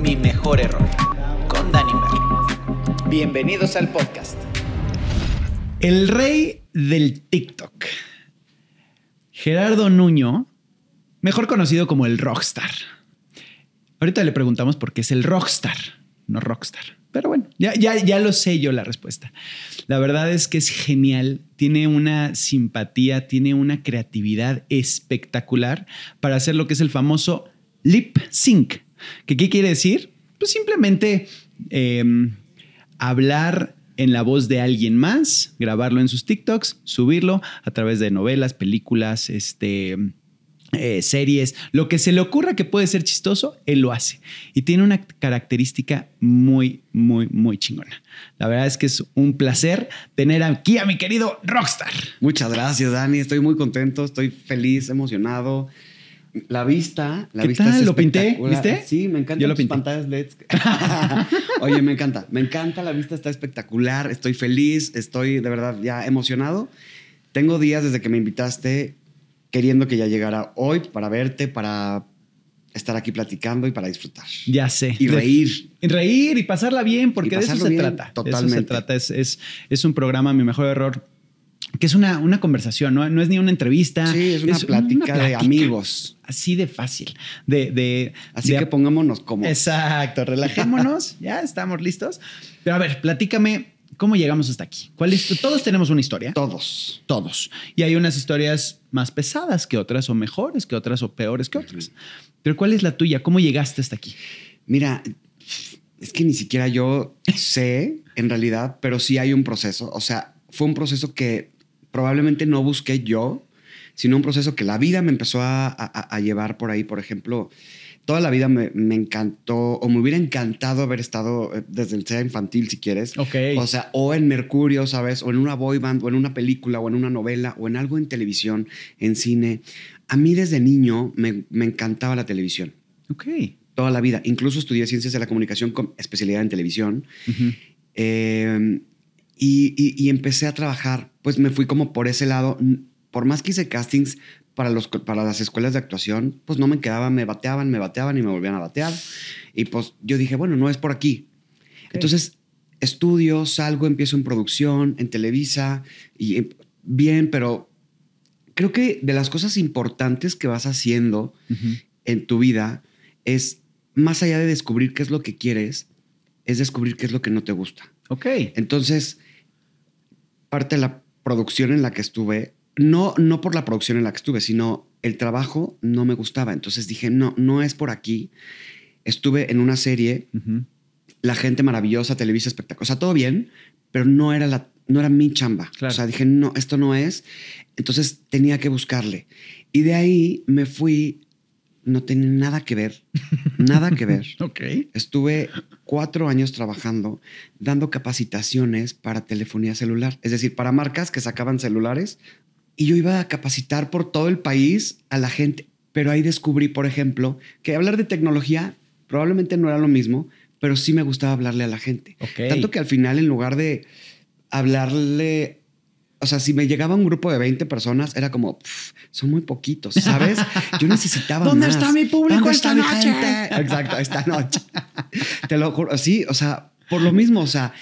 Mi mejor error con Merlin. Bienvenidos al podcast. El rey del TikTok. Gerardo Nuño, mejor conocido como el Rockstar. Ahorita le preguntamos por qué es el Rockstar, no Rockstar. Pero bueno, ya, ya, ya lo sé yo la respuesta. La verdad es que es genial, tiene una simpatía, tiene una creatividad espectacular para hacer lo que es el famoso lip sync. ¿Qué, qué quiere decir? Pues simplemente em, hablar en la voz de alguien más, grabarlo en sus TikToks, subirlo a través de novelas, películas, este, eh, series, lo que se le ocurra que puede ser chistoso, él lo hace. Y tiene una característica muy, muy, muy chingona. La verdad es que es un placer tener aquí a mi querido Rockstar. Muchas gracias, Dani. Estoy muy contento, estoy feliz, emocionado. La vista, la ¿Qué vista tal? es ¿Lo pinté? ¿Viste? Sí, me encantan Yo lo tus pinté. pantallas LEDs. Oye, me encanta, me encanta, la vista está espectacular, estoy feliz, estoy de verdad ya emocionado. Tengo días desde que me invitaste queriendo que ya llegara hoy para verte, para estar aquí platicando y para disfrutar. Ya sé. Y reír. y reír y pasarla bien, porque Y de eso se bien, trata. De eso se totalmente. trata. Es, es, es un programa, mi mejor error, que es una, una conversación, ¿no? no es ni una entrevista. Sí, es una plática de amigos. Así de fácil. De, de, Así de- que pongámonos cómodos. Exacto, relajémonos, ya estamos listos. Pero a ver, platícame cómo llegamos hasta aquí. ¿Cuál es tu- Todos tenemos una historia. Todos. Todos. Y hay unas historias más pesadas que otras, o mejores que otras, o peores que otras. Pero ¿cuál es la tuya? ¿Cómo llegaste hasta aquí? Mira, es que ni siquiera yo sé en realidad, pero sí hay un proceso. O sea, fue un proceso que probablemente no busqué yo, sino un proceso que la vida me empezó a, a- a llevar por ahí. Por ejemplo, toda la vida me, me encantó o me hubiera encantado haber estado eh, desde el sea infantil, si quieres. Ok. O sea, o en Mercurio, ¿sabes? O en una boy band, o en una película, o en una novela, o en algo en televisión, en cine. A mí desde niño me, me encantaba la televisión Ok. toda la vida. Incluso estudié ciencias de la comunicación con especialidad en televisión. Eh, y, y- y empecé a trabajar, pues me fui como por ese lado. Por más que hice castings para, los, para las escuelas de actuación, pues no me quedaban, me bateaban, me bateaban y me volvían a batear. Y pues yo dije, bueno, no es por aquí. Entonces estudio, salgo, empiezo en producción, en Televisa, y eh, bien, pero creo que de las cosas importantes que vas haciendo en tu vida es, más allá de descubrir qué es lo que quieres, es descubrir qué es lo que no te gusta. Ok. Entonces, parte de la producción en la que estuve, no, no por la producción en la que estuve, sino el trabajo no me gustaba. Entonces dije, no, no es por aquí. Estuve en una serie. La Gente Maravillosa, Televisa Espectáculo, o sea, todo bien, pero no era, la, no era mi chamba. Claro. O sea, dije, no, esto no es. Entonces tenía que buscarle. Y de ahí me fui, no tenía nada que ver, nada que ver. Ok. Estuve cuatro años trabajando dando capacitaciones para telefonía celular, es decir, para marcas que sacaban celulares. Y yo iba a capacitar por todo el país a la gente. Pero ahí descubrí, por ejemplo, que hablar de tecnología probablemente no era lo mismo, pero sí me gustaba hablarle a la gente. Ok. Tanto que al final, en lugar de hablarle, o sea, si me llegaba un grupo de 20 personas, era como, "Pf, son muy poquitos, ¿sabes? Yo necesitaba ¿Dónde más. está mi público ¿Dónde esta está mi noche? gente? Exacto, esta noche. Te lo juro, sí, o sea, por lo mismo, o sea,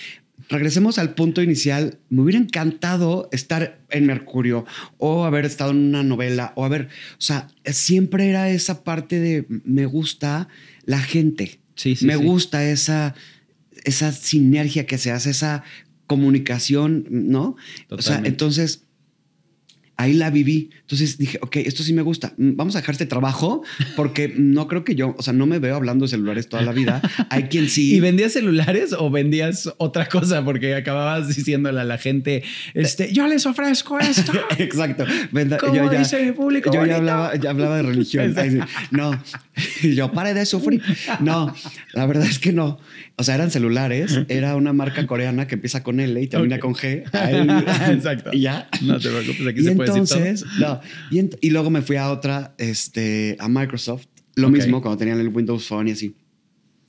regresemos al punto inicial. Me hubiera encantado estar en Mercurio o haber estado en una novela o haber, o sea, siempre era esa parte de me gusta la gente. Sí, sí, me sí. gusta esa, esa sinergia que se hace, esa comunicación, ¿no? O sea, entonces ahí la viví. Entonces dije, ok, esto sí me gusta. Mm, Vamos a dejar este trabajo porque no creo que yo, o sea, no me veo hablando de celulares toda la vida. Hay quien sí. ¿Y vendías celulares o vendías otra cosa? Porque acababas diciéndole a la gente, este, yo les ofrezco esto. Exacto. Venda- ¿Cómo dice mi público Yo bonito? ya hablaba, ya hablaba de religión. Ay, sí. No, yo pare de sufrir. No, la verdad es que no. O sea, eran celulares. Era una marca coreana que empieza con L y termina con G. Ahí- Exacto. Y ya. No te preocupes, aquí y se puede entonces, no. Y, ent- y luego me fui a otra, este, a Microsoft. Lo mismo cuando tenían el Windows Phone y así.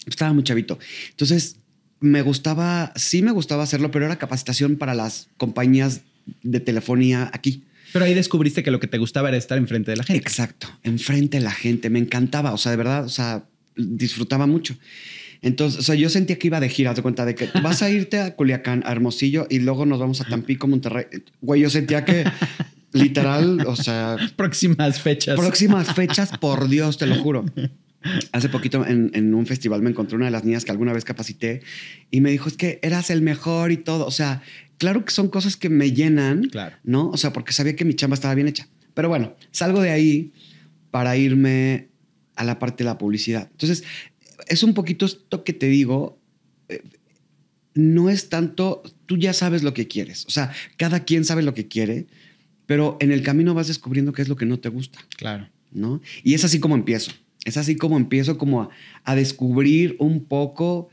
Estaba muy chavito. Entonces, me gustaba, sí me gustaba hacerlo, pero era capacitación para las compañías de telefonía aquí. Pero ahí descubriste que lo que te gustaba era estar enfrente de la gente. Exacto, enfrente de la gente, me encantaba, o sea, de verdad, o sea, disfrutaba mucho. Entonces, o sea, yo sentía que iba de gira, te cuenta de que vas a irte a Culiacán, a Hermosillo, y luego nos vamos a Tampico, Monterrey. Güey, yo sentía que literal, o sea, Próximas fechas. próximas fechas, por Dios, te lo juro. Hace poquito en, en un festival me encontré una de las niñas que alguna vez capacité y me dijo, es que eras el mejor y todo. O sea, claro que son cosas que me llenan, Claro. ¿no? O sea, porque sabía que mi chamba estaba bien hecha. Pero bueno, salgo de ahí para irme a la parte de la publicidad. Entonces, es un poquito esto que te digo, eh, no es tanto, tú ya sabes lo que quieres. O sea, cada quien sabe lo que quiere, pero en el camino vas descubriendo qué es lo que no te gusta. Claro. ¿no? Y es así como empiezo. Es así como empiezo como a, a descubrir un poco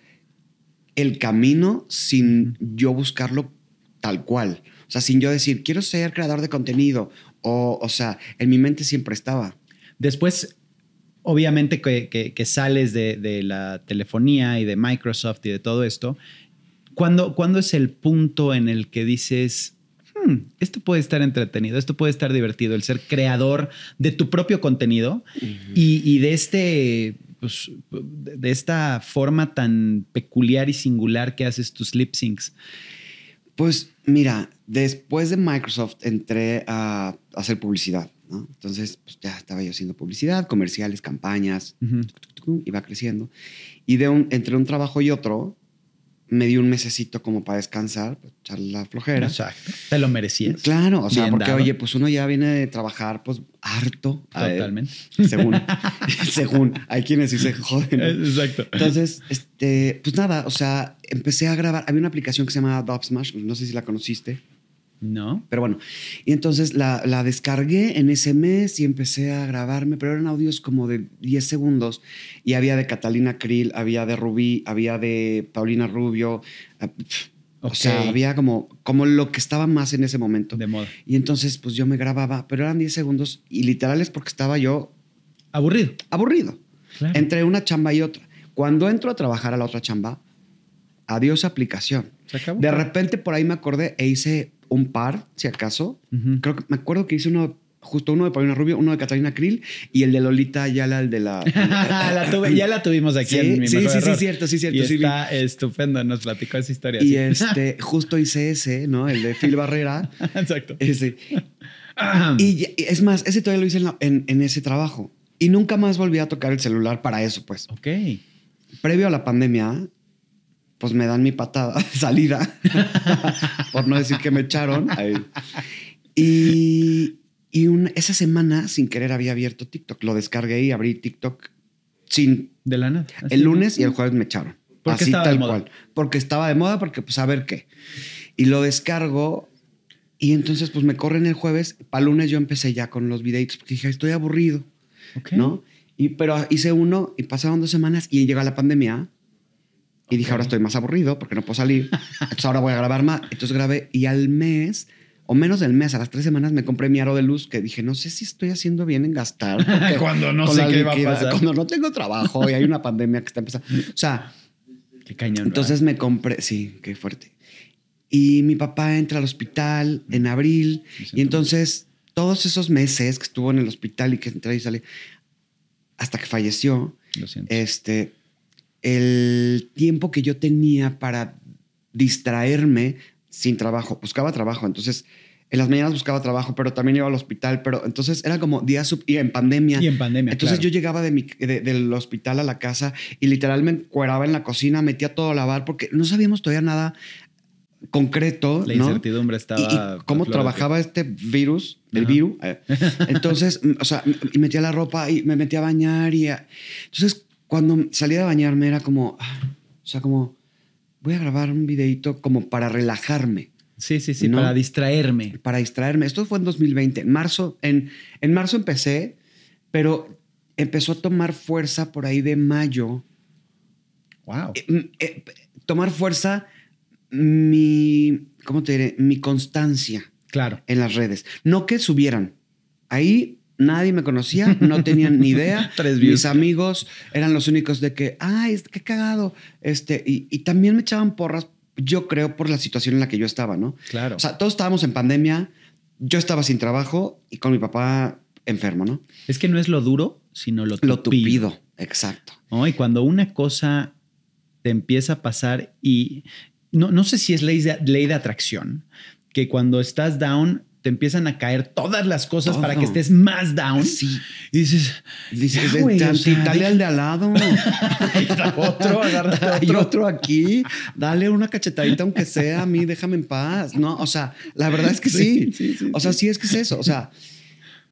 el camino sin yo buscarlo tal cual. O sea, sin yo decir, quiero ser creador de contenido. O, o sea, en mi mente siempre estaba. Después, obviamente que, que- que sales de, de la telefonía y de Microsoft y de todo esto, ¿cuándo, cuándo es el punto en el que dices, "Hmm, esto puede estar entretenido, esto puede estar divertido, el ser creador de tu propio contenido y, y de este... pues, de esta forma tan peculiar y singular que haces tus lip syncs. Pues mira, después de Microsoft entré a hacer publicidad. ¿no? Entonces, pues ya estaba yo haciendo publicidad, comerciales, campañas, iba creciendo. Y de un, entre un trabajo y otro, me di un mesecito como para descansar, para echar la flojera. Exacto. Te lo merecías. Claro, o sea, Bien porque dado. oye, pues uno ya viene de trabajar, pues harto. ver, Totalmente. según, según. Hay quienes sí se joden. Exacto. Entonces, este, pues nada, o sea, empecé a grabar. Había una aplicación que se llama Dub Smash, no sé si la conociste. No. Pero bueno, y entonces la, la descargué en ese mes y empecé a grabarme, pero eran audios como de 10 segundos y había de Catalina Krill, había de Rubí, había de Paulina Rubio, ah, o sea, había como, como lo que estaba más en ese momento. De moda. Y entonces pues yo me grababa, pero eran 10 segundos y literales porque estaba yo Aburrido. aburrido Claro. entre una chamba y otra. Cuando entro a trabajar a la otra chamba, adiós aplicación. Se acabó. De repente por ahí me acordé e hice un par, si acaso. Creo que me acuerdo que hice uno, justo uno de Paulina Rubio, uno de Catalina Krill y el de Lolita Ayala, el de la. La tuve- ya la tuvimos aquí Sí, en mi sí, mejor sí, sí, cierto, sí, cierto, Y sí está estupendo, nos platicó esa historia. Y sí. este, justo hice ese, ¿no? El de Phil Barrera. Exacto. Ese. Y es más, ese todavía lo hice en, la- en- en ese trabajo. Y nunca más volví a tocar el celular para eso, pues. ok. Previo a la pandemia, pues me dan mi patada salida, por no decir que me echaron. Ahí. Y, y un- esa semana, sin querer, había abierto TikTok. Lo descargué y abrí TikTok sin... De la nada. El lunes y el jueves me echaron. ¿Por qué Así tal cual. Porque estaba de moda, porque pues a ver qué. Y lo descargo y entonces pues me corren el jueves. Para lunes yo empecé ya con los videitos porque dije, estoy aburrido. Ok. ¿no? Y, pero hice uno y pasaron dos semanas y llega la pandemia. Y dije, ahora estoy más aburrido porque no puedo salir. Entonces ahora voy a grabar más. Entonces grabé y al mes, o menos del mes, a las tres semanas me compré mi aro de luz que dije, no sé si estoy haciendo bien en gastar. Cuando no sé qué va a pasar. Cuando no tengo trabajo y hay una pandemia que está empezando. O sea, Qué cañón. entonces me compré, sí, qué fuerte. Y mi papá entra al hospital en abril. Y entonces, todos esos meses que estuvo en el hospital y que entré y salí, hasta que falleció, ¿verdad? Lo siento. este, el tiempo que yo tenía para distraerme sin trabajo, buscaba trabajo. Entonces, en las mañanas buscaba trabajo, pero también iba al hospital. Pero entonces era como días sub- y en pandemia. y en pandemia. Entonces claro. yo llegaba de mi- de- del hospital a la casa y literalmente encueraba en la cocina, metía todo a lavar porque no sabíamos todavía nada concreto, La incertidumbre estaba. y cómo trabajaba este virus, el Ajá. virus. eh. Entonces, o sea, metía la ropa y me metía a bañar y... a- Entonces, cuando salía de bañarme era como, ah, o sea, como, voy a grabar un videito como para relajarme. Sí, sí, sí, ¿no? para distraerme. para distraerme. Esto fue en 2020. En marzo, en, en marzo empecé, pero empezó a tomar fuerza por ahí de mayo. Wow. Eh, eh, tomar fuerza mi, ¿cómo te diré? Mi constancia Claro. en las redes. No que subieran. Ahí Nadie me conocía, no tenían ni idea. Tres. Mis amigos eran los únicos de que, ay, es- qué cagado. Este, y, y también me echaban porras, yo creo, por la situación en la que yo estaba, ¿no? Claro. O sea, todos estábamos en pandemia, yo estaba sin trabajo y con mi papá enfermo, ¿no? es que no es lo duro, sino lo tupido. Lo tupido, exacto. ¿no? Y cuando una cosa te empieza a pasar y no, no sé si es ley de, ley de atracción, que cuando estás down te empiezan a caer todas las cosas para que estés más down. Sí. Y dices, Dices, Ya, güey, "Tan- o sea, dale de- al de al lado. otro, agárrate Hay otro. otro aquí. Dale una cachetadita, aunque sea a mí, déjame en paz. No, o sea, la verdad es que sí. Sí, sí, sí, o sea, sí es que es eso. O sea,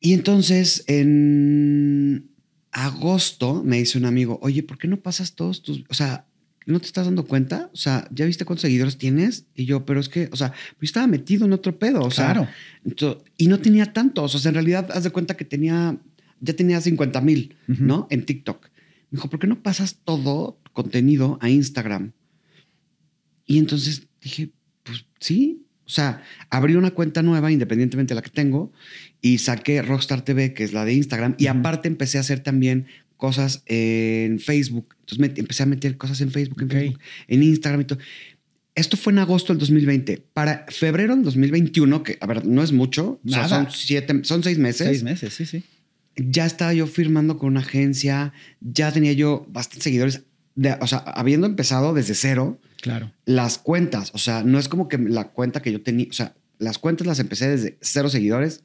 y entonces en agosto me dice un amigo, oye, ¿por qué no pasas todos tus. O sea, ¿no te estás dando cuenta? O sea, ¿ya viste cuántos seguidores tienes? Y yo, pero es que, o sea, yo estaba metido en otro pedo. O sea, Claro. ento- y no tenía tantos. O sea, en realidad, haz de cuenta que tenía, ya tenía 50 mil. ¿no? En TikTok. Me dijo, ¿por qué no pasas todo tu contenido a Instagram? Y entonces dije, pues sí. O sea, abrí una cuenta nueva, independientemente de la que tengo, y saqué Rockstar TV, que es la de Instagram, y aparte empecé a hacer también cosas en Facebook. Entonces me, empecé a meter cosas en Facebook, en, Ok. Facebook, en Instagram y todo. Esto fue en agosto del 2020. Para febrero del 2021, que a ver, no es mucho, o sea, Nada. son siete, son seis meses. Seis meses, sí, sí. Ya estaba yo firmando con una agencia, ya tenía yo bastantes seguidores, de- o sea, habiendo empezado desde cero, Claro. las cuentas, o sea, no es como que la cuenta que yo tenía, o sea, las cuentas las empecé desde cero seguidores,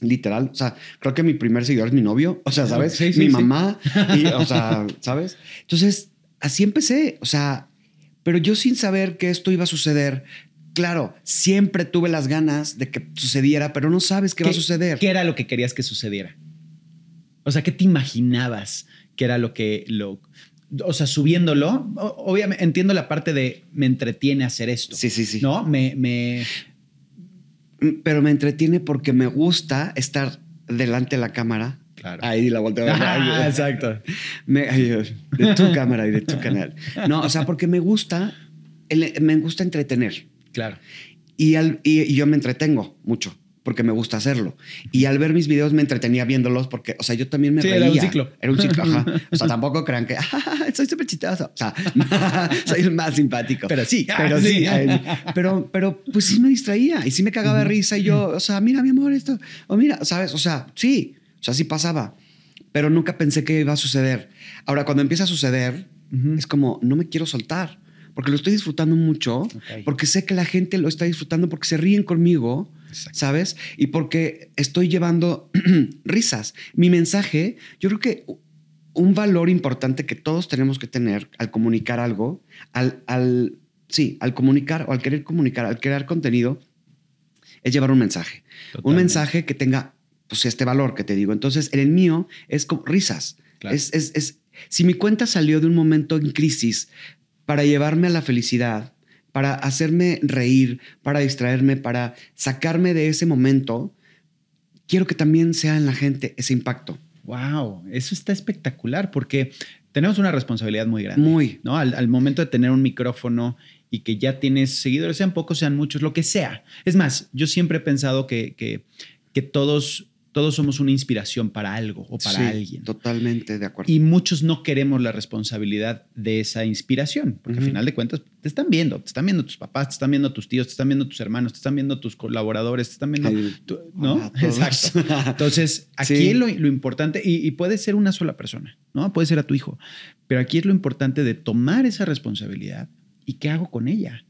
literal, o sea, creo que mi primer seguidor es mi novio, o sea, ¿sabes? Sí, sí, mi sí. mamá, y, o sea, ¿sabes? Entonces, así empecé, o sea, pero yo sin saber que esto iba a suceder, claro, siempre tuve las ganas de que sucediera, pero no sabes qué, va a suceder. ¿Qué era lo que querías que sucediera? O sea, ¿qué te imaginabas que era lo que lo o sea, subiéndolo, obviamente entiendo la parte de me entretiene hacer esto. Sí, sí, sí. ¿No? Me, me Pero me entretiene porque me gusta estar delante de la cámara. Claro. Ahí la volteo. Ah, exacto. Me- ay, de tu cámara y de tu canal. No, o sea, porque me gusta, me gusta entretener. Claro. Y, al- y- y yo me entretengo mucho porque me gusta hacerlo. Y al ver mis videos me entretenía viéndolos porque, o sea, yo también me Sí, reía. era un ciclo. Era un ciclo, ajá. O sea, tampoco crean que "Ah, soy súper chistoso. O sea, soy el más simpático. Pero sí. Pero sí. Sí. Pero, pero pues sí me distraía y sí me cagaba de risa y yo, o sea, mira, mi amor, esto. O mira, ¿sabes? O sea, sí. O sea, sí pasaba. Pero nunca pensé que iba a suceder. Ahora, cuando empieza a suceder, Ujú. es como, no me quiero soltar. Porque lo estoy disfrutando mucho. Ok. Porque sé que la gente lo está disfrutando porque se ríen conmigo. Exacto. ¿Sabes? Y porque estoy llevando risas. Mi mensaje, yo creo que un valor importante que todos tenemos que tener al comunicar algo, al, al sí, al comunicar o al querer comunicar, al crear contenido, es llevar un mensaje. Un mensaje que tenga pues este valor que te digo. Entonces, en el mío es como risas. Claro. Es, es, es- si mi cuenta salió de un momento en crisis para llevarme a la felicidad, para hacerme reír, para distraerme, para sacarme de ese momento, quiero que también sea en la gente ese impacto. Wow, eso está espectacular porque tenemos una responsabilidad muy grande. Muy. ¿no? Al, al momento de tener un micrófono y que ya tienes seguidores, sean pocos, sean muchos, lo que sea. Es más, yo siempre he pensado que, que, que todos, todos somos una inspiración para algo o para Sí, alguien. Totalmente de acuerdo. Y muchos no queremos la responsabilidad de esa inspiración, porque al final de cuentas te están viendo, te están viendo tus papás, te están viendo tus tíos, te están viendo tus hermanos, te están viendo tus colaboradores, te están viendo, tu- ¿no? Exacto. Entonces, aquí Sí. lo, lo importante, y, y puede ser una sola persona, ¿no? Puede ser a tu hijo, pero aquí es lo importante de tomar esa responsabilidad y qué hago con ella.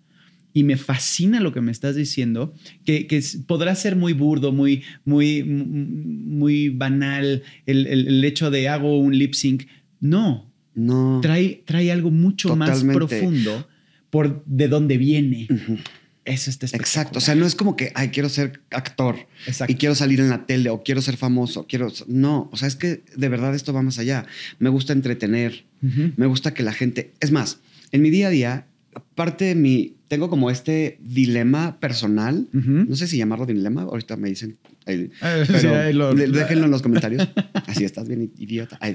Y me fascina lo que me estás diciendo, que, que podrá ser muy burdo, muy, muy, muy banal el, el- el hecho de hago un lip sync. No, no. trae, trae algo mucho más profundo por de dónde viene. Ujú. Eso está. Exacto. O sea, no es como que, ay, quiero ser actor Exacto. y quiero salir en la tele o quiero ser famoso. Quiero. No. O sea, es que de verdad esto va más allá. Me gusta entretener. Me gusta que la gente. Es más, en mi día a día, parte de mi. Tengo como este dilema personal. No sé si llamarlo dilema. Ahorita me dicen. sí, pero lo- déjenlo en los comentarios. Así estás bien, idiota. Ay,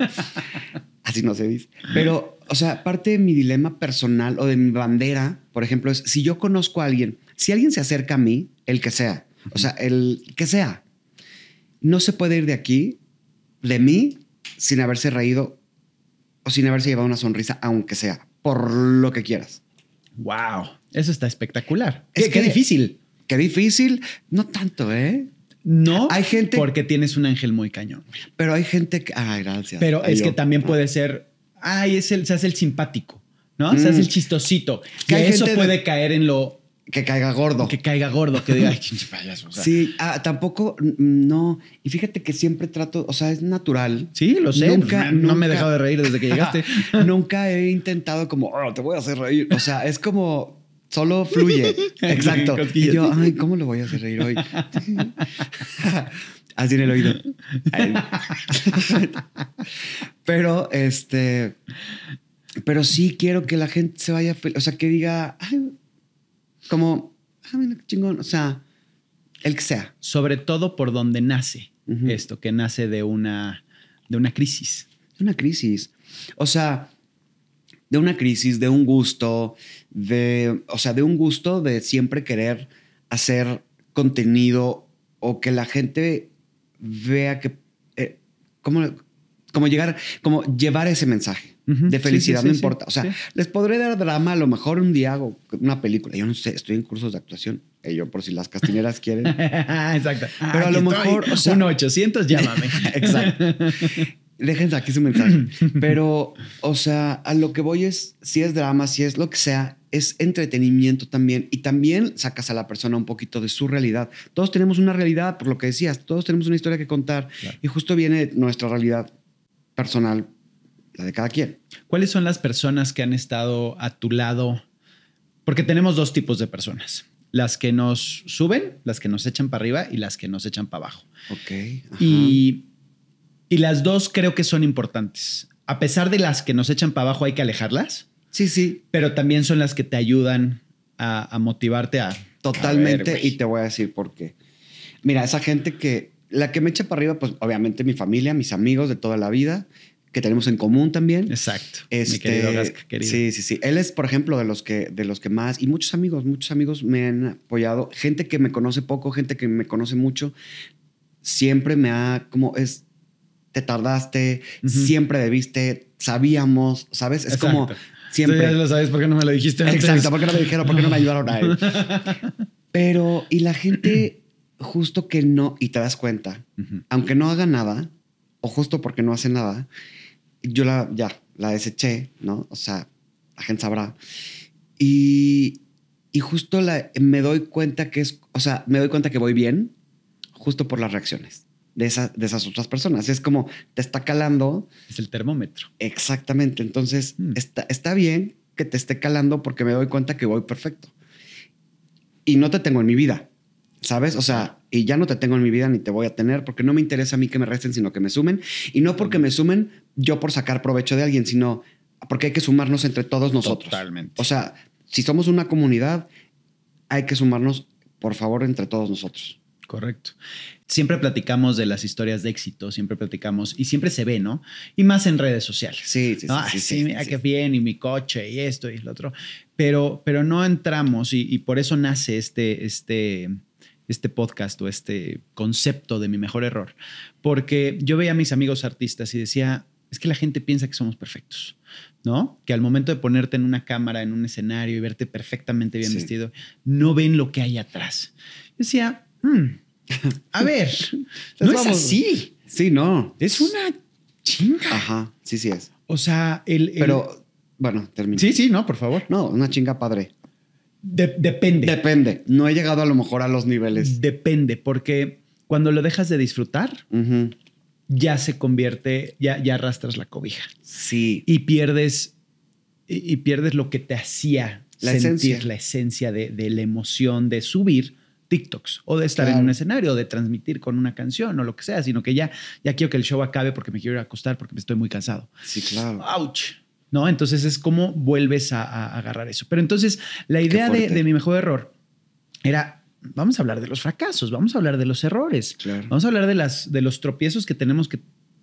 así no se dice. Pero, o sea, parte de mi dilema personal o de mi bandera, por ejemplo, es si yo conozco a alguien, si alguien se acerca a mí, el que sea, o sea, el que sea, no se puede ir de aquí, de mí, sin haberse reído o sin haberse llevado una sonrisa, aunque sea, por lo que quieras. Wow, eso está espectacular. Es qué, qué que- difícil. Qué difícil, no tanto, ¿eh? No, Hay gente- porque tienes un ángel muy cañón. Pero hay gente que. Ay, gracias. Pero Ay, es yo. que también puede ser, ay, es el, se hace el simpático, ¿no? Se hace Mm. el chistosito. Que eso de- puede caer en lo Que caiga gordo. que caiga gordo, que diga, ay, payaso. o sea, Sí, ah, tampoco, no. Y fíjate que siempre trato, o sea, es natural. Sí, lo sé. Nunca- pues, no me he nunca- dejado de reír desde que llegaste. Nunca he intentado como, "Oh, te voy a hacer reír. O sea, es como, solo fluye. Exacto. Y yo, ay, ¿cómo lo voy a hacer reír hoy? Así en el oído. Pero, este, pero sí quiero que la gente se vaya, o sea, que diga, ay, como, ah, mira qué chingón. O sea, el que sea. Sobre todo por donde nace esto, que nace de una, de una crisis. una crisis. O sea, de una crisis, de un gusto, de, o sea, de un gusto de siempre querer hacer contenido o que la gente vea que, eh, como, como llegar, como llevar ese mensaje De felicidad, sí, no sí, importa. O sea, les podré dar drama, a lo mejor un día hago una película. Yo no sé, estoy en cursos de actuación. Eh, yo, por si las castineras quieren. Exacto. Pero a lo mejor, o sea- 1-800, llámame. Exacto. Déjense aquí su mensaje. Pero, o sea, a lo que voy es, si es drama, si es lo que sea, es entretenimiento también. Y también sacas a la persona un poquito de su realidad. Todos tenemos una realidad, por lo que decías, todos tenemos una historia que contar. Claro. Y justo viene nuestra realidad personal, la de cada quien. ¿Cuáles son las personas que han estado a tu lado? Porque tenemos dos tipos de personas. Las que nos suben, las que nos echan para arriba y las que nos echan para abajo. Ok. ajá. Y, y las dos creo que son importantes. A pesar de las que nos echan para abajo hay que alejarlas, Sí, sí, pero también son las que te ayudan a, a motivarte a... totalmente. A ver, güey. y te voy a decir por qué. Mira, esa gente que, la que me echa para arriba, pues obviamente mi familia, mis amigos de toda la vida, que tenemos en común también. Exacto. Este, mi querido Gasca, querido. Sí, sí, sí. Él es, por ejemplo, de los que, de los que más, y muchos amigos, muchos amigos me han apoyado. Gente que me conoce poco, gente que me conoce mucho, siempre me ha, como es, te tardaste, Ujú. siempre debiste, sabíamos, ¿sabes? Es como Exacto. siempre. Tú ya lo sabes, ¿por qué no me lo dijiste antes? Exacto, ¿por qué no me dijeron? ¿Por qué no me ayudaron a él? Pero, y la gente, justo que no, y te das cuenta, Ujú. aunque no haga nada, o justo porque no hace nada, yo la, ya, la deseché, ¿no? O sea, la gente sabrá. Y, y justo la, me doy cuenta que es, o sea, me doy cuenta que voy bien, justo por las reacciones de, esa- de esas otras personas. Es como, te está calando Es el termómetro. exactamente. Entonces, Hmm. está, está bien que te esté calando porque me doy cuenta que voy perfecto. Y no te tengo en mi vida, ¿sabes? O sea, y ya no te tengo en mi vida ni te voy a tener porque no me interesa a mí que me resten, sino que me sumen. Y no porque me sumen yo por sacar provecho de alguien, sino porque hay que sumarnos entre todos nosotros. Totalmente. O sea, si somos una comunidad, hay que sumarnos, por favor, entre todos nosotros. Correcto. Siempre platicamos de las historias de éxito, siempre platicamos y siempre se ve, ¿no? Y más en redes sociales. Sí, sí, sí. sí, sí, sí, mira sí. qué bien, y mi coche, y esto, y lo otro. Pero, pero no entramos, y, y por eso nace este, este, este podcast o este concepto de mi mejor error. Porque yo veía a mis amigos artistas y decía, es que la gente piensa que somos perfectos, ¿no? Que al momento de ponerte en una cámara, en un escenario y verte perfectamente bien Sí. vestido, no ven lo que hay atrás. Yo decía, "Hmm, a ver, no es así. Sí, no. Es una chinga. Ajá, sí, sí es. O sea, el... el- Pero, bueno, termino. Sí, sí, no, por favor. No, una chinga padre. De- depende. Depende. No he llegado a lo mejor a los niveles. Depende, porque cuando lo dejas de disfrutar, ya se convierte, ya, ya arrastras la cobija Sí. y pierdes, y, y pierdes lo que te hacía La sentir esencia. la esencia de, de la emoción de subir TikToks o de estar en un escenario, o de transmitir con una canción o lo que sea, sino que ya, ya quiero que el show acabe porque me quiero ir a acostar porque me estoy muy cansado. Sí, claro. ¡Auch! ¿No? Entonces es como vuelves a, a agarrar eso. Pero entonces la idea de, mi mejor error era, vamos a hablar de los fracasos, vamos a hablar de los errores, Claro. vamos a hablar de, las, de los tropiezos que tenemos que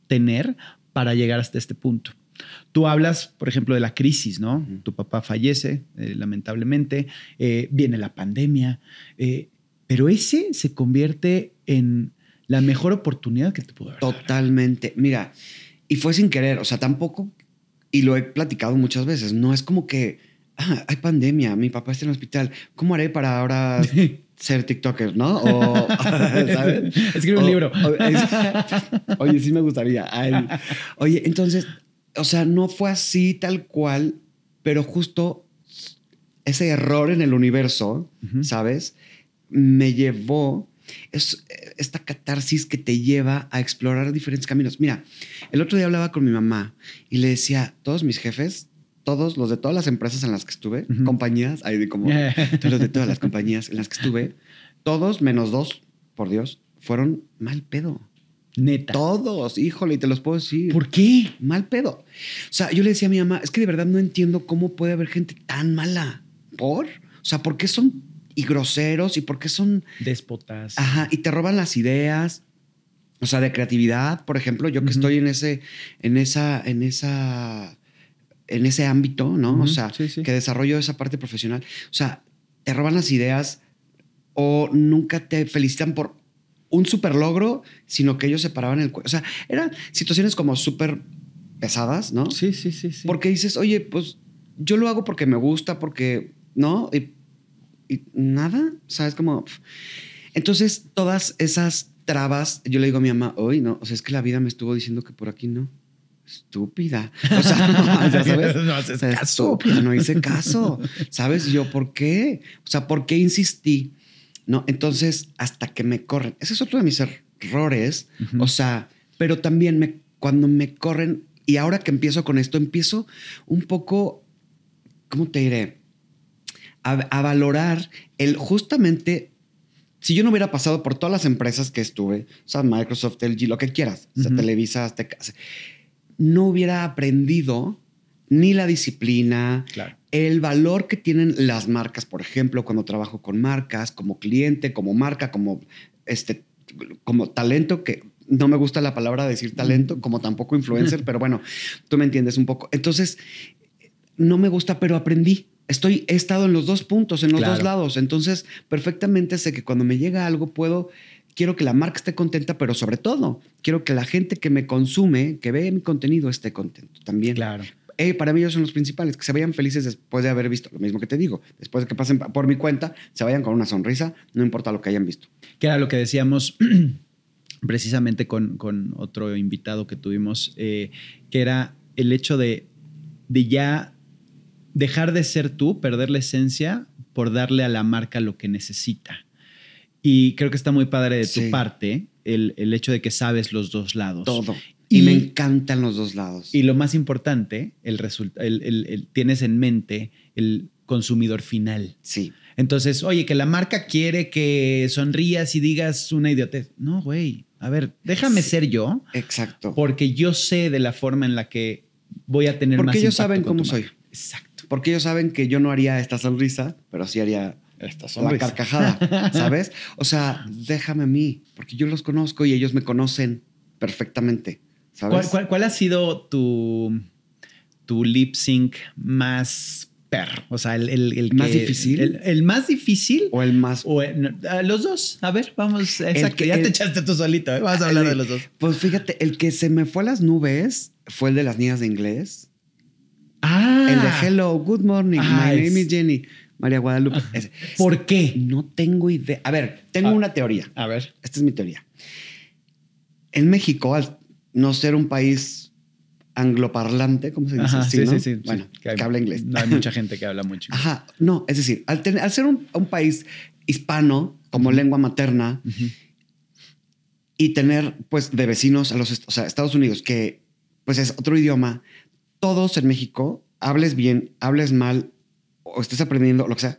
tener para llegar hasta este punto. Tú hablas, por ejemplo, de la crisis, ¿no? Tu papá fallece, eh, lamentablemente, eh, viene la pandemia, eh, pero ese se convierte en La mejor oportunidad que te pudo haber. Totalmente. Mira, y fue sin querer, o sea, tampoco, y lo he platicado muchas veces, no es como que, ah, hay pandemia, mi papá está en el hospital, ¿cómo haré para ahora ser TikToker, no? O, ¿sabes? Escribe un libro. o- es- oye, sí me gustaría. Ay. Oye, entonces, o sea, no fue así tal cual, pero justo ese error en el universo. ¿sabes? Me llevó, es esta catarsis que te lleva a explorar diferentes caminos. Mira, el otro día hablaba con mi mamá y le decía, todos mis jefes, todos los de todas las empresas en las que estuve, compañías, ahí de como todos los de todas las compañías en las que estuve, todos menos dos, por Dios, fueron mal pedo. Neta. Todos, híjole, y te los puedo decir. ¿Por qué? Mal pedo. O sea, yo le decía a mi mamá, es que de verdad no entiendo cómo puede haber gente tan mala. ¿Por? O sea, ¿por qué son y groseros y por qué son... Déspotas. Ajá, y te roban las ideas. O sea, de creatividad, por ejemplo, yo que estoy en ese, en esa, en esa, en ese ámbito, ¿no? O sea, sí, sí. que desarrollo esa parte profesional. O sea, te roban las ideas o nunca te felicitan por un super logro, sino que ellos se paraban el cuello. O sea, eran situaciones como súper pesadas, ¿no? Sí, sí, sí, sí. Porque dices, oye, pues yo lo hago porque me gusta, porque, ¿no? Y, y nada, ¿sabes? Como... Entonces, todas esas trabas, yo le digo a mi mamá, hoy no, o sea, es que la vida me estuvo diciendo que por aquí no. Estúpida. O sea, no, ya sabes. No haces O sea, caso. estúpida, no hice caso. ¿Sabes? Yo, ¿por qué? O sea, ¿por qué insistí? ¿No? Entonces, hasta que me corren. Ese es otro de mis errores. O sea, pero también me, cuando me corren, y ahora que empiezo con esto, empiezo un poco, ¿cómo te diré? A, a valorar el justamente, si yo no hubiera pasado por todas las empresas que estuve, o sea, Microsoft, LG, lo que quieras, o sea. Televisa, Azteca, no hubiera aprendido ni la disciplina, Claro. el valor que tienen las marcas, por ejemplo, cuando trabajo con marcas, como cliente, como marca, como este, como talento, que no me gusta la palabra decir talento, como tampoco influencer, pero bueno, tú me entiendes un poco. Entonces, no me gusta, pero aprendí. Estoy, he estado en los dos puntos, en los Claro. dos lados. Entonces, perfectamente sé que cuando me llega algo, puedo, quiero que la marca esté contenta, pero sobre todo, quiero que la gente que me consume, que ve mi contenido, esté contento también. Claro. Eh, para mí ellos son los principales, que se vayan felices después de haber visto lo mismo que te digo. Después de que pasen por mi cuenta, se vayan con una sonrisa, no importa lo que hayan visto. Que era lo que decíamos precisamente con, con otro invitado que tuvimos, eh, que era el hecho de, de ya dejar de ser tú, perder la esencia por darle a la marca lo que necesita. Y creo que está muy padre de tu Sí. parte el, el hecho de que sabes los dos lados. Todo. Y, Y- me encantan los dos lados. Y lo más importante, el resulta- el- el- tienes en mente el consumidor final. sí, Entonces, oye, que la marca quiere que sonrías y digas una idiotez. No, güey. A ver, déjame Sí. ser yo, exacto. porque yo sé de la forma en la que voy a tener más Porque ellos saben con cómo soy. Exacto. Porque ellos saben que yo no haría esta sonrisa, pero sí haría Esta la carcajada, ¿sabes? O sea, déjame a mí, porque yo los conozco y ellos me conocen perfectamente, ¿sabes? ¿Cuál, cuál- cuál ha sido tu, tu lip sync más perro? O sea, el, el- el ¿Más que- difícil? El, el más difícil. O el más... O no, los dos. A ver, vamos. Exacto. que- ya te echaste tú solito. ¿eh? Vamos a hablar de los dos. Pues fíjate, el que se me fue a las nubes fue el de las niñas de inglés. Ah. El de Hello, Good Morning, Ah, My es- name is Jenny. María Guadalupe. Ese. ¿Por qué? No tengo idea. A ver, tengo Ah. una teoría. A ver. Esta es mi teoría. En México, al no ser un país angloparlante, ¿cómo se dice? Ajá, sí, ¿no? sí, sí. Bueno, sí, hay- que habla inglés. No, hay mucha gente que habla mucho. Ajá, no, es decir, al, ser un, un país hispano como lengua materna y tener pues de vecinos a los est- o sea, Estados Unidos que pues es otro idioma, todos en México, hables bien, hables mal o estés aprendiendo lo que sea,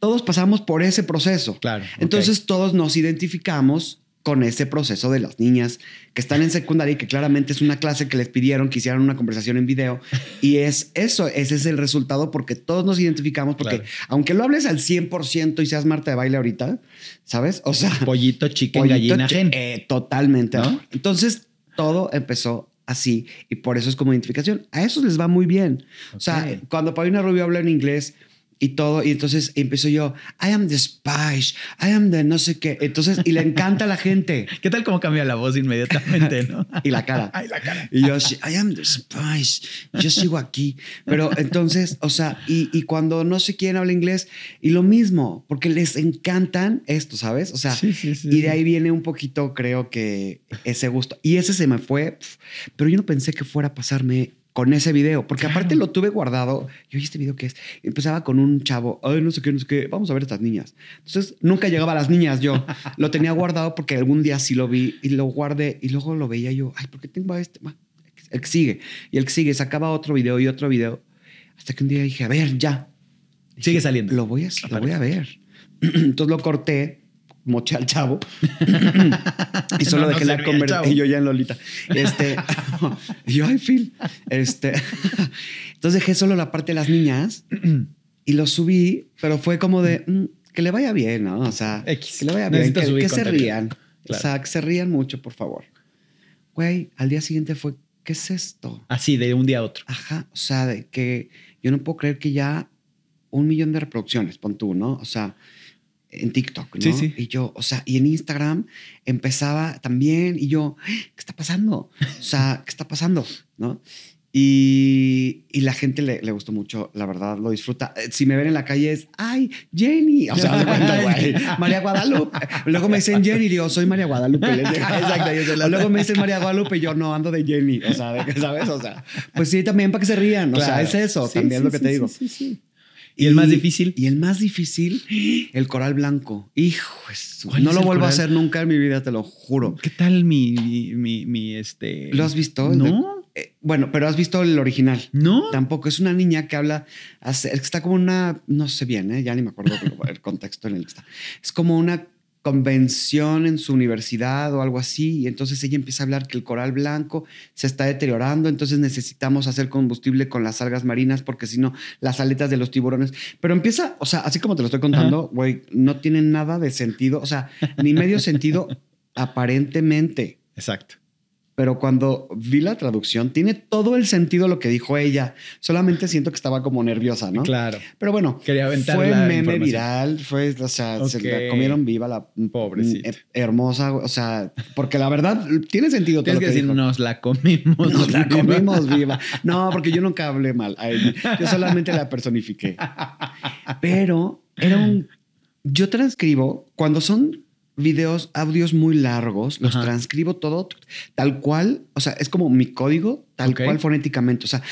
todos pasamos por ese proceso. Claro. Entonces todos nos identificamos con ese proceso de las niñas que están en secundaria y que claramente es una clase que les pidieron que hicieran una conversación en video. Y es eso, ese es el resultado porque todos nos identificamos porque Claro. aunque lo hables al 100% y seas Marta de baile ahorita, ¿sabes? O sea, Pollito, chicken, pollito, gallina, gen. eh, totalmente. ¿No? Entonces todo empezó así y por eso es como identificación. A esos les va muy bien. O sea, cuando Paulina Rubio habla en inglés, y todo. Y entonces empezó yo, I am the Spice, I am the no sé qué. Entonces, y le encanta a la gente. ¿Qué tal cómo cambia la voz inmediatamente, no? y la cara. Ay, la cara. Y yo, I am the Spice, yo sigo aquí. Pero entonces, o sea, y, y cuando no sé quién habla inglés, y lo mismo, porque les encantan esto, ¿sabes? O sea, Sí, sí, sí, y de ahí viene un poquito, creo que ese gusto. Y ese se me fue, pero yo no pensé que fuera a pasarme con ese video, porque aparte lo tuve guardado. Yo, ¿y este video qué es? Empezaba con un chavo, ay, no sé qué, no sé qué, vamos a ver estas niñas. Entonces, nunca llegaba a las niñas yo. Lo tenía guardado porque algún día sí lo vi y lo guardé y luego lo veía yo, ay, ¿por qué tengo a este? El que sigue. Y el que sigue sacaba otro video y otro video. Hasta que un día dije, a ver, ya. Sigue Dije, saliendo. Lo voy a, lo voy a ver. Entonces lo corté, moché al chavo y solo No, no dejé la conversación. Y yo ya en Lolita. Este, yo, ay, Phil. Este, entonces dejé solo la parte de las niñas y lo subí, pero fue como de mm, que le vaya bien, ¿no? O sea, X. que le vaya bien, que, que se rían. O Claro. sea, que se rían mucho, por favor. Güey, al día siguiente fue, ¿qué es esto? Así, de un día a otro. Ajá, o sea, de que yo no puedo creer que ya un millón de reproducciones, pon tú, ¿no? O sea, en TikTok, ¿no? Sí, sí. Y yo, o sea, y en Instagram empezaba también y yo, ¿qué está pasando? O sea, ¿qué está pasando? ¿No? Y, y la gente le, le gustó mucho, la verdad, lo disfruta. Si me ven en la calle es, ay, Jenny. O sea, de cuenta, güey. María Guadalupe. Luego me dicen Jenny y digo, soy María Guadalupe. Exacto, yo la- luego me dicen María Guadalupe y yo no ando de Jenny. O sea, ¿sabes? O sea, pues sí, también para que se rían. O sea, Claro. es eso, Sí, también sí, lo que sí, te sí, digo. sí, sí. ¿Y el más difícil? Y el más difícil, el coral blanco. Hijo, eso, ¿Cuál no lo el vuelvo a hacer nunca en mi vida, te lo juro. ¿Qué tal mi, mi, mi, este? ¿Lo has visto? El de- No, eh, bueno, pero has visto el original. no. Tampoco es una niña que habla, está como una, no sé bien, ¿eh? ya ni me acuerdo el contexto en el que está. Es como una convención en su universidad o algo así, y entonces ella empieza a hablar que el coral blanco se está deteriorando, entonces necesitamos hacer combustible con las algas marinas porque si no, las aletas de los tiburones. Pero empieza, o sea, así como te lo estoy contando, güey, no tiene nada de sentido, o sea, ni medio sentido aparentemente. Exacto. Pero cuando vi la traducción, tiene todo el sentido lo que dijo ella. Solamente siento que estaba como nerviosa, ¿no? Claro. Pero bueno, Quería aventar fue la meme viral, fue, o sea, se la comieron viva la Pobrecita. mm, hermosa, o sea, porque la verdad tiene sentido todo Tienes lo que que, decir, dijo. nos la comimos. Nos la comimos viva. No, porque yo nunca hablé mal. a ella. Yo solamente la personifiqué. Pero era un. Yo transcribo cuando son videos, audios muy largos, los Ajá. transcribo todo tal cual. O sea, es como mi código, tal cual fonéticamente. O sea,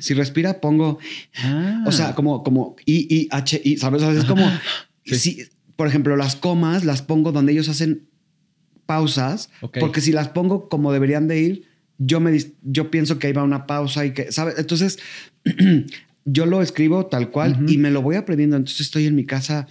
si respira, pongo. Ah. O sea, como, como I, I, H, I, ¿sabes? O sea, es como. Sí. si, por ejemplo, las comas las pongo donde ellos hacen pausas, porque si las pongo como deberían de ir, yo, me, yo pienso que ahí va una pausa y que, ¿sabes? Entonces, yo lo escribo tal cual y me lo voy aprendiendo. Entonces estoy en mi casa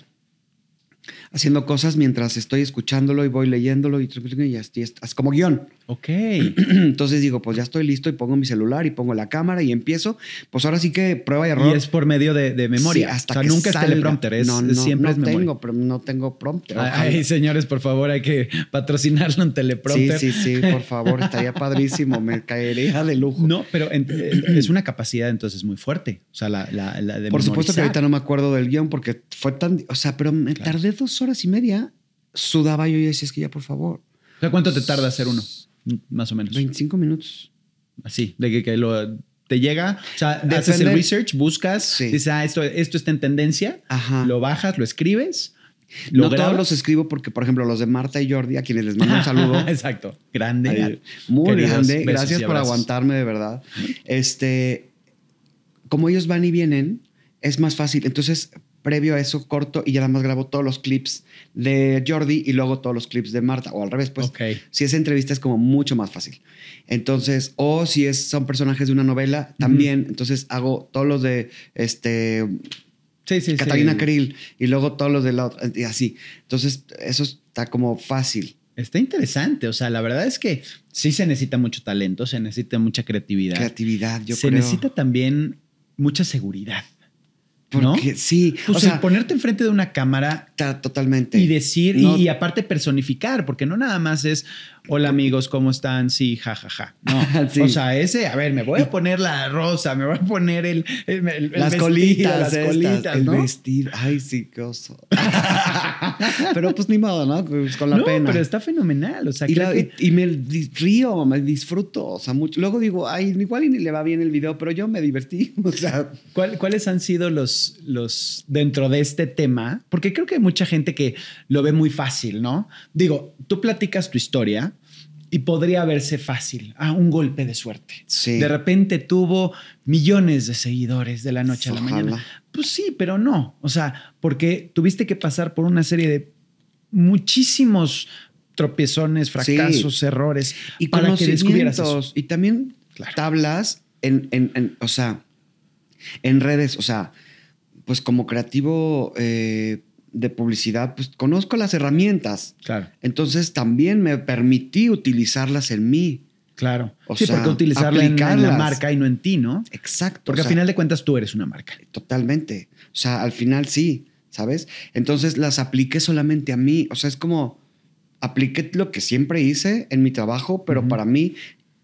haciendo cosas mientras estoy escuchándolo y voy leyéndolo y, y así es, es como guion. Ok. Entonces digo, pues ya estoy listo y pongo mi celular y pongo la cámara y empiezo. Pues ahora sí que prueba y error. Y es por medio de, de memoria. Sí, hasta o sea, que nunca salga. es teleprompter, es, no, no, siempre no es memoria. tengo, pero no tengo prompter. Ay, señores, por favor, hay que patrocinarlo en Sí, teleprompter. sí, sí, por favor, estaría padrísimo, me caería de lujo. No, pero eh, es una capacidad entonces muy fuerte. O sea, la, la, la de por supuesto que ahorita no me acuerdo del guion porque fue tan, o sea, pero me Claro. tardé dos horas y media, sudaba yo y decía, es que ya, por favor, O sea, ¿cuánto te tarda hacer uno? Más o menos. 25 minutos. Así, de que, que lo, te llega, o sea, haces el Depende- research, buscas, Sí. dices, ah, esto, esto está en tendencia, Ajá. lo bajas, lo escribes, lo no todos grabas. los escribo porque, por ejemplo, los de Marta y Jordi, a quienes les mando un saludo. Exacto. Grande. Ay, muy grande. Gracias por aguantarme, de verdad. Este, como ellos van y vienen, es más fácil. Entonces, previo a eso, corto y ya nada más grabo todos los clips de Jordi y luego todos los clips de Marta, o al revés, pues. ok. Si es entrevista es como mucho más fácil. Entonces, o si es, son personajes de una novela, también. Entonces hago todos los de este Sí, sí, sí. Catalina Krill y luego todos los de la otra, y así. Entonces, eso está como fácil. Está interesante. O sea, la verdad es que sí se necesita mucho talento, se necesita mucha creatividad. Creatividad, yo se creo. necesita también mucha seguridad. ¿No? Porque sí, Pues o sea, ponerte enfrente de una cámara ta- totalmente. y decir, y- No- y, aparte personificar, porque no nada más es Hola amigos, ¿cómo están? Sí, jajaja. No, Sí. o sea, ese, a ver, me voy a poner la rosa, me voy a poner el, el- el- el las vestido, colitas, las estas, colitas, el ¿no? vestido. Ay, sí, qué oso. pero pues ni modo, ¿no? Pues con la no, pena. pero está fenomenal. O sea, y, la- que- y- y me río, me disfruto, o sea, mucho. Luego digo, ay, igual y ni le va bien el video, pero yo me divertí, o sea, ¿cuál- ¿cuáles han sido los, los dentro de este tema? Porque creo que hay mucha gente que lo ve muy fácil, ¿no? Digo, tú platicas tu historia y podría verse fácil. Ah, un golpe de suerte. Sí. De repente tuvo millones de seguidores de la noche a la mañana. Pues sí, pero no. O sea, porque tuviste que pasar por una serie de muchísimos tropiezones, fracasos, errores y para que descubrieras eso. y también Claro. tablas en, en- en- o sea, en redes, o sea, pues como creativo eh, de publicidad, pues conozco las herramientas. Claro. Entonces también me permití utilizarlas en mí. Claro. O sí, sea, porque utilizarla en, en la marca y no en ti, ¿no? Exacto. Porque o al final de cuentas tú eres una marca. Totalmente. O sea, al final sí, ¿sabes? Entonces las apliqué solamente a mí. O sea, es como apliqué lo que siempre hice en mi trabajo, pero para mí.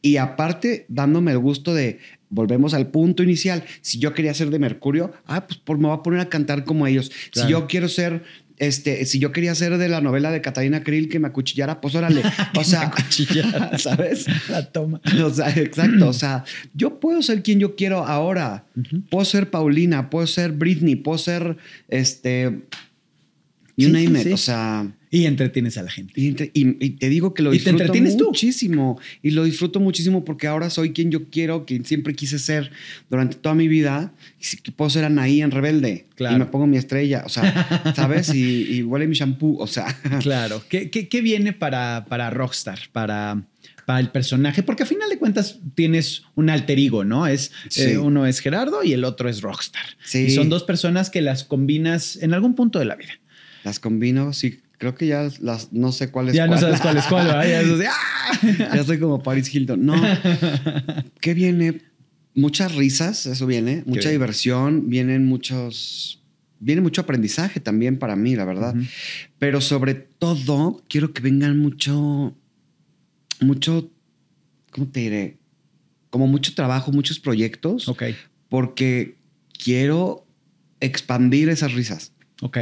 Y aparte, dándome el gusto de, volvemos al punto inicial. Si yo quería ser de Mercurio, ah, pues por- me voy a poner a cantar como ellos. Claro. Si yo quiero ser, este, si yo quería ser de la novela de Catalina Krill que me acuchillara, pues órale. O sea, ¿sabes? La toma. O sea, exacto. O sea, yo puedo ser quien yo quiero ahora. Puedo ser Paulina, puedo ser Britney, puedo ser este. You Sí, name sí, it. sí. O sea. Y entretienes a la gente. Y, entre- y- y te digo que lo ¿Y te disfruto tú? muchísimo. Y lo disfruto muchísimo porque ahora soy quien yo quiero, quien siempre quise ser durante toda mi vida. Y que puedo ser Anaí en Rebelde. Claro. Y me pongo mi estrella. O sea, ¿sabes? Y, y huele mi shampoo. O sea. Claro. ¿Qué, qué- qué viene para, para Rockstar? Para, para el personaje. Porque a final de cuentas tienes un alter ego, ¿no? Es, Sí. eh, uno es Gerardo y el otro es Rockstar. Sí. Y son dos personas que las combinas en algún punto de la vida. Las combino. Sí, creo que ya las. No sé cuál es ya no cuál. sabes cuál es cuál. Ya es así, ¡ah! ya soy como Paris Hilton. No. ¿Qué viene? Muchas risas, eso viene. Mucha bien. diversión, vienen muchos. Viene mucho aprendizaje también para mí, la verdad. Pero sobre todo, quiero que vengan mucho. Mucho. ¿Cómo te diré? Como mucho trabajo, muchos proyectos. Ok, Porque quiero expandir esas risas. ok.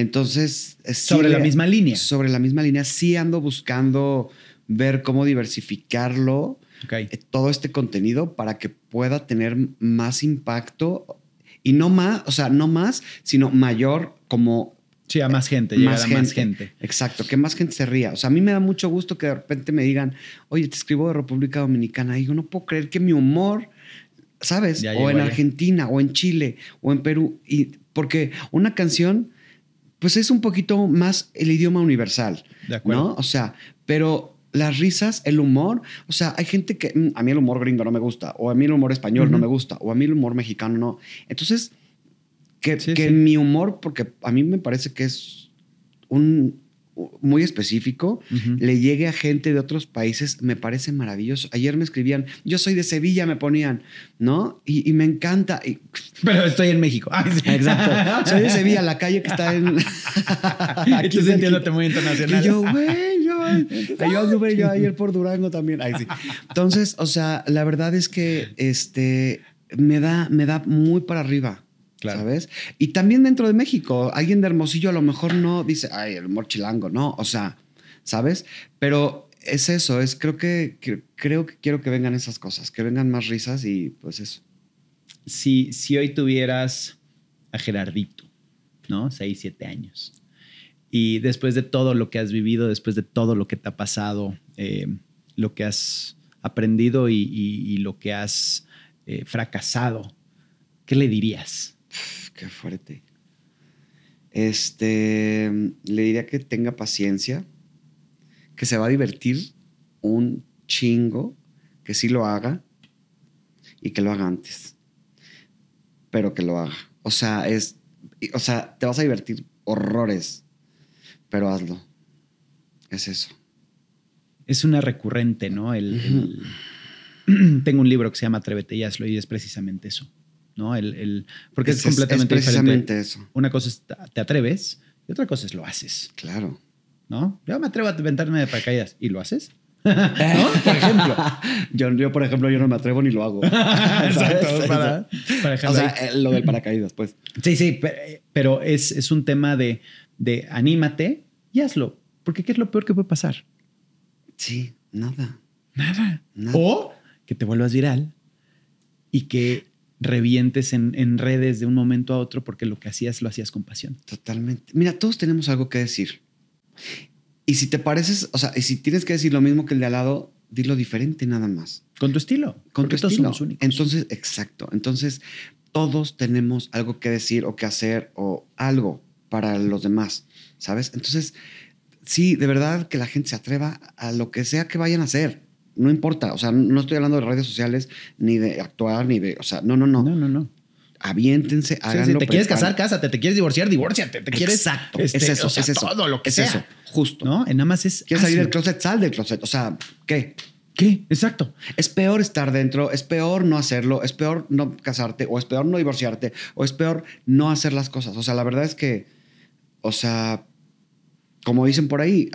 Entonces. eh, sí Sobre la misma línea. Sobre la misma línea. Sí ando buscando ver cómo diversificarlo Ok. eh, todo este contenido para que pueda tener más impacto y no más, o sea, no más, sino mayor como Sí, a más gente, llegar más a gente. más gente. Exacto, que más gente se ría. O sea, a mí me da mucho gusto que de repente me digan, oye, te escribo de República Dominicana. Y yo no puedo creer que mi humor, ¿sabes? Ya o en. Argentina, o en Chile, o en Perú. Y porque una canción, pues es un poquito más el idioma universal. De acuerdo. ¿no? O sea, pero las risas, el humor, o sea, hay gente que mm, a mí el humor gringo no me gusta, o a mí el humor español no me gusta, o a mí el humor mexicano no. Entonces, que, Sí, que sí. mi humor, porque a mí me parece que es un muy específico, le llegue a gente de otros países, me parece maravilloso. Ayer me escribían, yo soy de Sevilla, me ponían, ¿no? Y, y me encanta. Y- Pero estoy en México. Ay, sí. exacto. Soy de Sevilla, la calle que está en... tú sintiéndote muy internacional. Y yo, güey, yo, yo yo ayer por Durango también. Ay, sí. Entonces, o sea, la verdad es que este me da, me da muy para arriba. Claro. ¿Sabes? Y también dentro de México, alguien de Hermosillo a lo mejor no dice, ay, el humor chilango, no, o sea, ¿sabes? Pero es eso, es creo que, que- creo que quiero que vengan esas cosas, que vengan más risas y pues eso. si, si hoy tuvieras a Gerardito, ¿no? Seis, siete años. Y después de todo lo que has vivido, después de todo lo que te ha pasado, eh, lo que has aprendido y, y- y lo que has eh, fracasado, ¿qué le dirías? Uf, qué fuerte. Este, le diría que tenga paciencia, que se va a divertir un chingo, que sí lo haga y que lo haga antes, pero que lo haga. O sea, es, o sea, te vas a divertir horrores, pero hazlo. Es eso. Es una recurrente, ¿no? El, el- tengo un libro que se llama Atrévete y hazlo y es precisamente eso, ¿no? El, el- porque es, completamente precisamente diferente. eso. Una cosa es te atreves y otra cosa es lo haces. Claro. ¿no? Yo me atrevo a aventarme de paracaídas. ¿Y lo haces? ¿No? Por ejemplo. Yo, yo, por ejemplo, yo no me atrevo ni lo hago. Exacto. Para, para o sea, ahí. eh, lo del paracaídas, pues. Sí, sí, pe- pero es, es un tema de, de anímate y hazlo. Porque ¿qué es lo peor que puede pasar? Sí, nada. Nada. Nada. O que te vuelvas viral y que revientes en, en redes de un momento a otro porque lo que hacías lo hacías con pasión. Totalmente. Mira, todos tenemos algo que decir. Y si te pareces, o sea, y si tienes que decir lo mismo que el de al lado, dilo diferente nada más. Con tu estilo. Con porque tu todos estilo. somos únicos. Entonces, exacto. Entonces, todos tenemos algo que decir o que hacer o algo para los demás, ¿sabes? Entonces, sí, de verdad que la gente se atreva a lo que sea que vayan a hacer. No importa, o sea, no estoy hablando de redes sociales, ni de actuar, ni de, o sea, no, no, no. no, no, no. Aviéntense, Sí, háganlo. sí, te quieres casar, cásate. Te quieres divorciar, divórciate. Te quieres. Exacto, este, es eso, o sea, es eso. Todo lo que es sea. eso, justo. ¿No? En nada más es. ¿Quieres salir del closet? Sal del closet. O sea, ¿qué? ¿Qué? Exacto. Es peor estar dentro, es peor no hacerlo, es peor no casarte, o es peor no divorciarte, o es peor no hacer las cosas. O sea, la verdad es que, o sea, como dicen por ahí,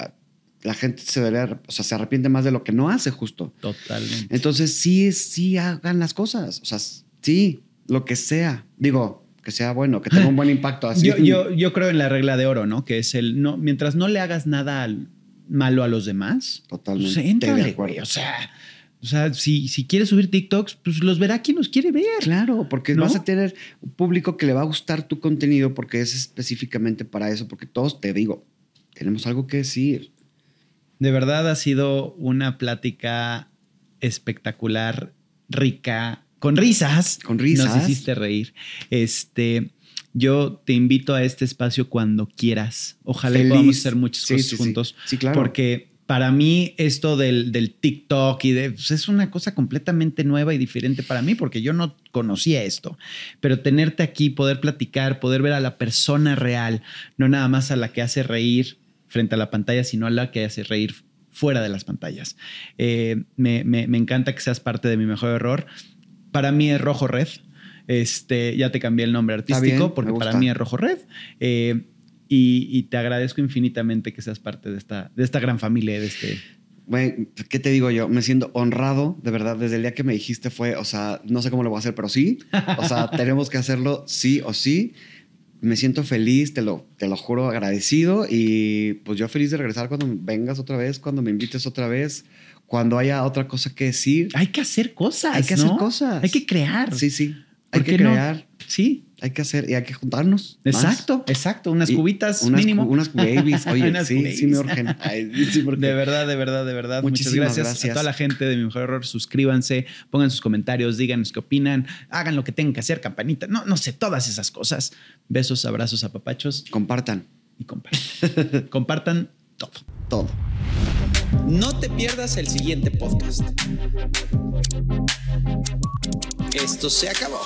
la gente se debería, o sea, se arrepiente más de lo que no hace justo. Totalmente. Entonces, sí, sí hagan las cosas. O sea, sí, lo que sea. Digo, que sea bueno, que tenga un buen impacto. Así. Yo, yo, yo creo en la regla de oro, ¿no? Que es el no, mientras no le hagas nada al- malo a los demás, Totalmente pues éntrale, güey. O sea, o sea si, si quieres subir TikToks, pues los verá quien los quiere ver. Claro, porque ¿No? vas a tener un público que le va a gustar tu contenido porque es específicamente para eso, porque todos, te digo, tenemos algo que decir. De verdad ha sido una plática espectacular, rica, con risas. Con risas. Nos hiciste reír. Este, yo te invito a este espacio cuando quieras. Ojalá Feliz. podamos hacer muchas Sí, cosas sí, sí. juntos. Sí, claro. Porque para mí esto del, del TikTok y de, pues, es una cosa completamente nueva y diferente para mí porque yo no conocía esto. Pero tenerte aquí, poder platicar, poder ver a la persona real, no nada más a la que hace reír frente a la pantalla, sino a la que hace reír fuera de las pantallas. Eh, me, me- me encanta que seas parte de mi mejor error. Para mí es Rojo Red. Este, ya te cambié el nombre artístico bien, porque para mí es Rojo Red. Eh, y, y te agradezco infinitamente que seas parte de esta, de esta gran familia, de este... Güey, ¿qué te digo yo? Me siento honrado, de verdad, desde el día que me dijiste fue, o sea, no sé cómo lo voy a hacer, pero sí. O sea, tenemos que hacerlo sí o sí. Me siento feliz, te lo, te lo juro, agradecido y pues yo feliz de regresar cuando vengas otra vez, cuando me invites otra vez, cuando haya otra cosa que decir. Hay que hacer cosas. Hay que hacer cosas. Hay que crear. Sí, sí. Hay ¿Por que no? crear, Sí. Hay que hacer y hay que juntarnos. más. Exacto, exacto. Unas Y cubitas unas, mínimo. cu- Unas babies. Oye, Unas sí, sí me urgen. Ay, sí, porque- De verdad, de verdad, de verdad. Muchas Muchísimas gracias, gracias. a toda la gente de Mi Mejor Error. Suscríbanse, pongan sus comentarios, díganos qué opinan, hagan lo que tengan que hacer, campanita. No, no sé, todas esas cosas. Besos, abrazos, apapachos Compartan y compartan. compartan todo. todo. No te pierdas el siguiente podcast. Esto se acabó.